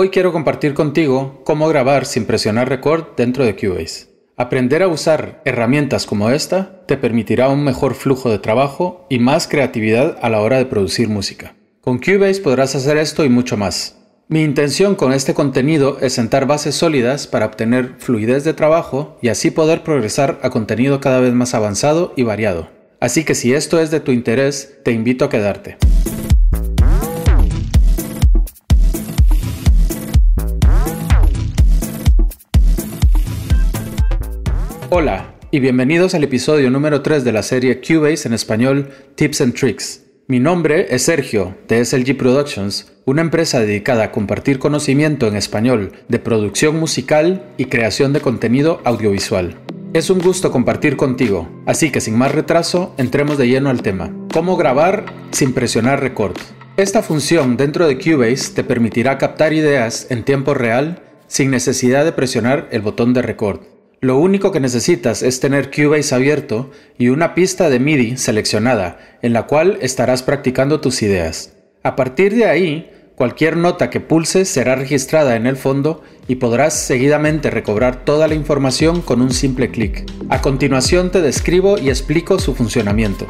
Hoy quiero compartir contigo cómo grabar sin presionar record dentro de Cubase. Aprender a usar herramientas como esta te permitirá un mejor flujo de trabajo y más creatividad a la hora de producir música. Con Cubase podrás hacer esto y mucho más. Mi intención con este contenido es sentar bases sólidas para obtener fluidez de trabajo y así poder progresar a contenido cada vez más avanzado y variado. Así que si esto es de tu interés, te invito a quedarte. Hola y bienvenidos al episodio número 3 de la serie Cubase en español Tips and Tricks. Mi nombre es Sergio de SLG Productions, una empresa dedicada a compartir conocimiento en español de producción musical y creación de contenido audiovisual. Es un gusto compartir contigo, así que sin más retraso, entremos de lleno al tema. ¿Cómo grabar sin presionar record? Esta función dentro de Cubase te permitirá captar ideas en tiempo real sin necesidad de presionar el botón de record. Lo único que necesitas es tener Cubase abierto y una pista de MIDI seleccionada en la cual estarás practicando tus ideas. A partir de ahí, cualquier nota que pulses será registrada en el fondo y podrás seguidamente recobrar toda la información con un simple clic. A continuación te describo y explico su funcionamiento.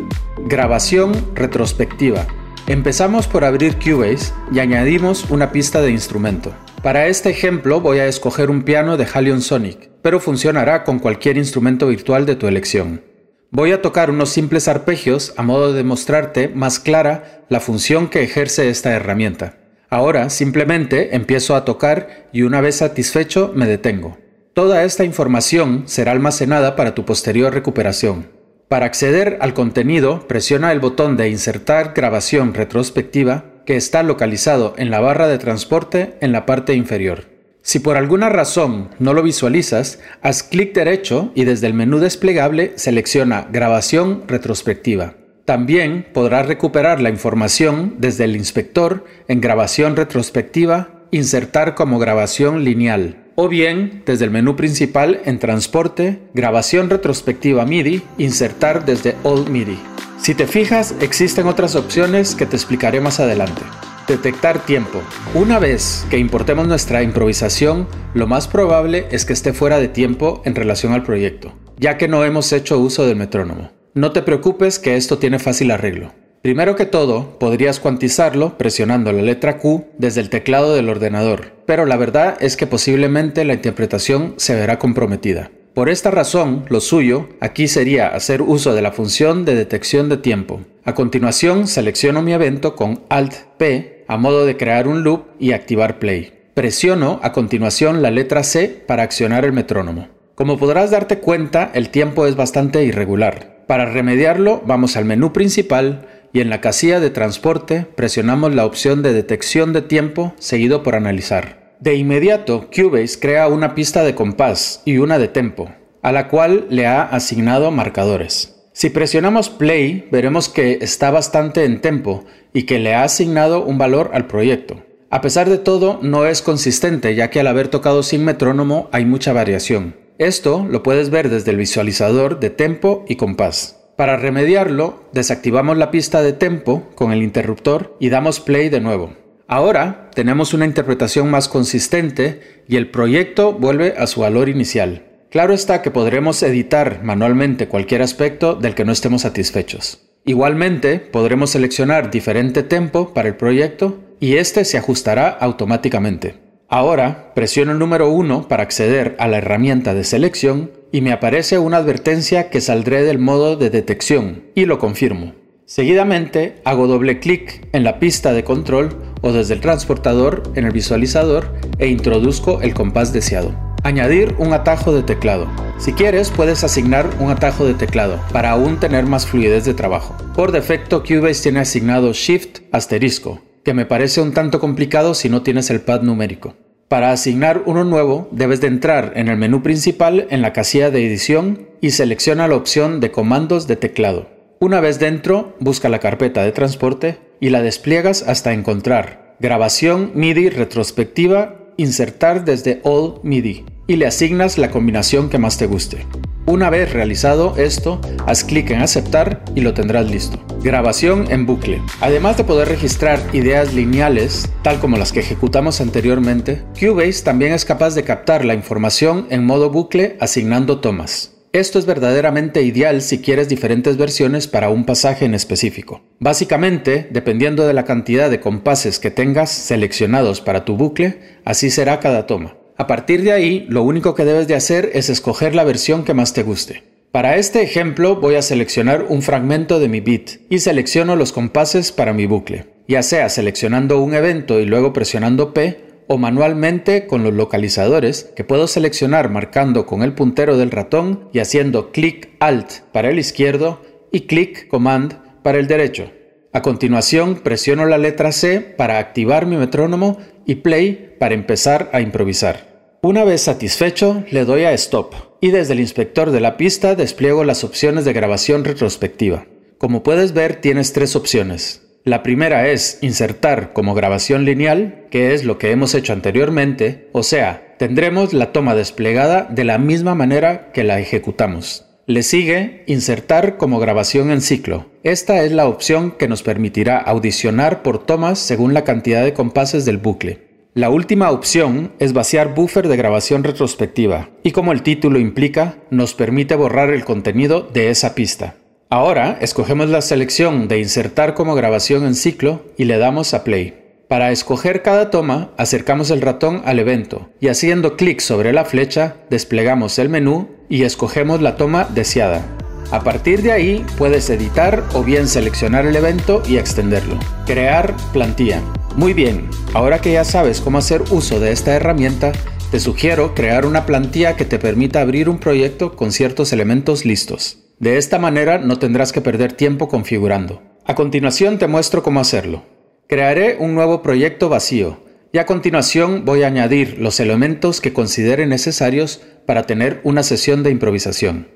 Grabación retrospectiva. Empezamos por abrir Cubase y añadimos una pista de instrumento. Para este ejemplo voy a escoger un piano de Halion Sonic, pero funcionará con cualquier instrumento virtual de tu elección. Voy a tocar unos simples arpegios a modo de mostrarte más clara la función que ejerce esta herramienta. Ahora simplemente empiezo a tocar y una vez satisfecho me detengo. Toda esta información será almacenada para tu posterior recuperación. Para acceder al contenido, presiona el botón de Insertar grabación retrospectiva que está localizado en la barra de transporte en la parte inferior. Si por alguna razón no lo visualizas, haz clic derecho y desde el menú desplegable selecciona Grabación retrospectiva. También podrás recuperar la información desde el inspector en Grabación retrospectiva, Insertar como grabación lineal o bien desde el menú principal en Transporte, Grabación retrospectiva MIDI, Insertar desde All MIDI. Si te fijas, existen otras opciones que te explicaré más adelante. Detectar tiempo. Una vez que importemos nuestra improvisación, lo más probable es que esté fuera de tiempo en relación al proyecto, ya que no hemos hecho uso del metrónomo. No te preocupes que esto tiene fácil arreglo. Primero que todo, podrías cuantizarlo presionando la letra Q desde el teclado del ordenador, pero la verdad es que posiblemente la interpretación se verá comprometida. Por esta razón, lo suyo aquí sería hacer uso de la función de detección de tiempo. A continuación, selecciono mi evento con Alt P a modo de crear un loop y activar play. Presiono a continuación la letra C para accionar el metrónomo. Como podrás darte cuenta, el tiempo es bastante irregular. Para remediarlo, vamos al menú principal y en la casilla de transporte presionamos la opción de detección de tiempo seguido por analizar. De inmediato, Cubase crea una pista de compás y una de tempo, a la cual le ha asignado marcadores. Si presionamos play, veremos que está bastante en tempo y que le ha asignado un valor al proyecto. A pesar de todo, no es consistente ya que al haber tocado sin metrónomo hay mucha variación. Esto lo puedes ver desde el visualizador de tempo y compás. Para remediarlo, desactivamos la pista de tempo con el interruptor y damos play de nuevo. Ahora tenemos una interpretación más consistente y el proyecto vuelve a su valor inicial. Claro está que podremos editar manualmente cualquier aspecto del que no estemos satisfechos. Igualmente, podremos seleccionar diferente tempo para el proyecto y este se ajustará automáticamente. Ahora, presiono el número 1 para acceder a la herramienta de selección y me aparece una advertencia que saldré del modo de detección y lo confirmo. Seguidamente hago doble clic en la pista de control o desde el transportador en el visualizador e introduzco el compás deseado. Añadir un atajo de teclado. Si quieres puedes asignar un atajo de teclado para aún tener más fluidez de trabajo. Por defecto Cubase tiene asignado Shift asterisco, que me parece un tanto complicado si no tienes el pad numérico. Para asignar uno nuevo, debes de entrar en el menú principal en la casilla de edición y selecciona la opción de comandos de teclado. Una vez dentro, busca la carpeta de transporte y la despliegas hasta encontrar grabación MIDI retrospectiva, insertar desde All MIDI y le asignas la combinación que más te guste. Una vez realizado esto, haz clic en aceptar y lo tendrás listo. Grabación en bucle. Además de poder registrar ideas lineales, tal como las que ejecutamos anteriormente, Cubase también es capaz de captar la información en modo bucle asignando tomas. Esto es verdaderamente ideal si quieres diferentes versiones para un pasaje en específico. Básicamente, dependiendo de la cantidad de compases que tengas seleccionados para tu bucle, así será cada toma. A partir de ahí, lo único que debes de hacer es escoger la versión que más te guste. Para este ejemplo voy a seleccionar un fragmento de mi beat y selecciono los compases para mi bucle, ya sea seleccionando un evento y luego presionando P o manualmente con los localizadores que puedo seleccionar marcando con el puntero del ratón y haciendo clic Alt para el izquierdo y clic Command para el derecho. A continuación presiono la letra C para activar mi metrónomo y Play para empezar a improvisar. Una vez satisfecho, le doy a Stop y desde el inspector de la pista despliego las opciones de grabación retrospectiva. Como puedes ver, tienes tres opciones. La primera es insertar como grabación lineal, que es lo que hemos hecho anteriormente, o sea, tendremos la toma desplegada de la misma manera que la ejecutamos. Le sigue insertar como grabación en ciclo. Esta es la opción que nos permitirá audicionar por tomas según la cantidad de compases del bucle. La última opción es vaciar buffer de grabación retrospectiva y como el título implica, nos permite borrar el contenido de esa pista. Ahora escogemos la selección de insertar como grabación en ciclo y le damos a play. Para escoger cada toma, acercamos el ratón al evento y haciendo clic sobre la flecha, desplegamos el menú y escogemos la toma deseada. A partir de ahí puedes editar o bien seleccionar el evento y extenderlo. Crear plantilla. Muy bien, ahora que ya sabes cómo hacer uso de esta herramienta, te sugiero crear una plantilla que te permita abrir un proyecto con ciertos elementos listos. De esta manera no tendrás que perder tiempo configurando. A continuación te muestro cómo hacerlo. Crearé un nuevo proyecto vacío y a continuación voy a añadir los elementos que considere necesarios para tener una sesión de improvisación.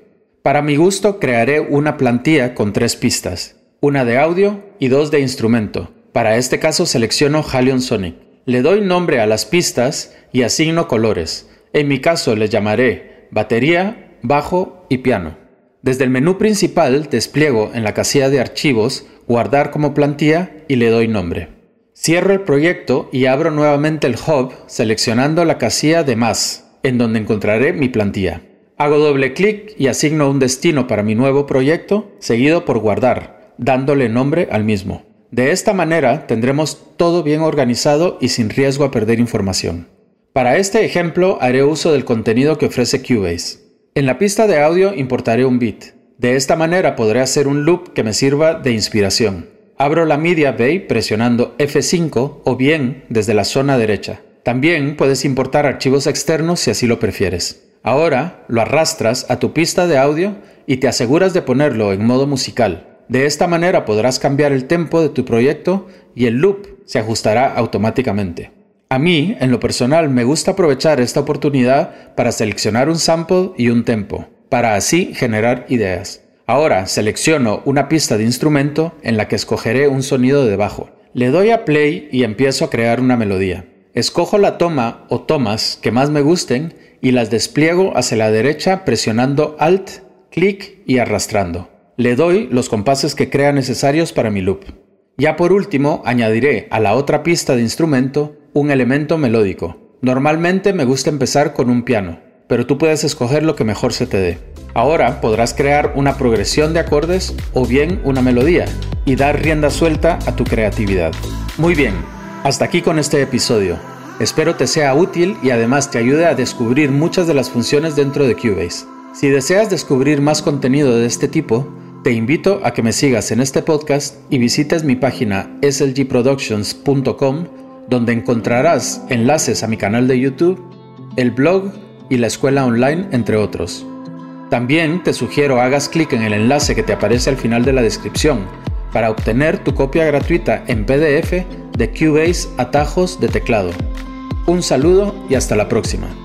Para mi gusto crearé una plantilla con tres pistas, una de audio y dos de instrumento, para este caso selecciono Halion Sonic. Le doy nombre a las pistas y asigno colores. En mi caso les llamaré batería, bajo y piano. Desde el menú principal despliego en la casilla de archivos guardar como plantilla y le doy nombre. Cierro el proyecto y abro nuevamente el hub seleccionando la casilla de más, en donde encontraré mi plantilla. Hago doble clic y asigno un destino para mi nuevo proyecto, seguido por guardar, dándole nombre al mismo. De esta manera tendremos todo bien organizado y sin riesgo a perder información. Para este ejemplo haré uso del contenido que ofrece Cubase. En la pista de audio importaré un beat. De esta manera podré hacer un loop que me sirva de inspiración. Abro la Media Bay presionando F5 o bien desde la zona derecha. También puedes importar archivos externos si así lo prefieres. Ahora lo arrastras a tu pista de audio y te aseguras de ponerlo en modo musical. De esta manera podrás cambiar el tempo de tu proyecto y el loop se ajustará automáticamente. A mí, en lo personal, me gusta aprovechar esta oportunidad para seleccionar un sample y un tempo, para así generar ideas. Ahora selecciono una pista de instrumento en la que escogeré un sonido de bajo. Le doy a play y empiezo a crear una melodía. Escojo la toma o tomas que más me gusten y las despliego hacia la derecha presionando Alt, clic y arrastrando. Le doy los compases que crea necesarios para mi loop. Ya por último, añadiré a la otra pista de instrumento un elemento melódico. Normalmente me gusta empezar con un piano, pero tú puedes escoger lo que mejor se te dé. Ahora podrás crear una progresión de acordes o bien una melodía y dar rienda suelta a tu creatividad. Muy bien, hasta aquí con este episodio. Espero te sea útil y además te ayude a descubrir muchas de las funciones dentro de Cubase. Si deseas descubrir más contenido de este tipo, te invito a que me sigas en este podcast y visites mi página slgproductions.com donde encontrarás enlaces a mi canal de YouTube, el blog y la escuela online, entre otros. También te sugiero hagas clic en el enlace que te aparece al final de la descripción para obtener tu copia gratuita en PDF de Cubase Atajos de Teclado. Un saludo y hasta la próxima.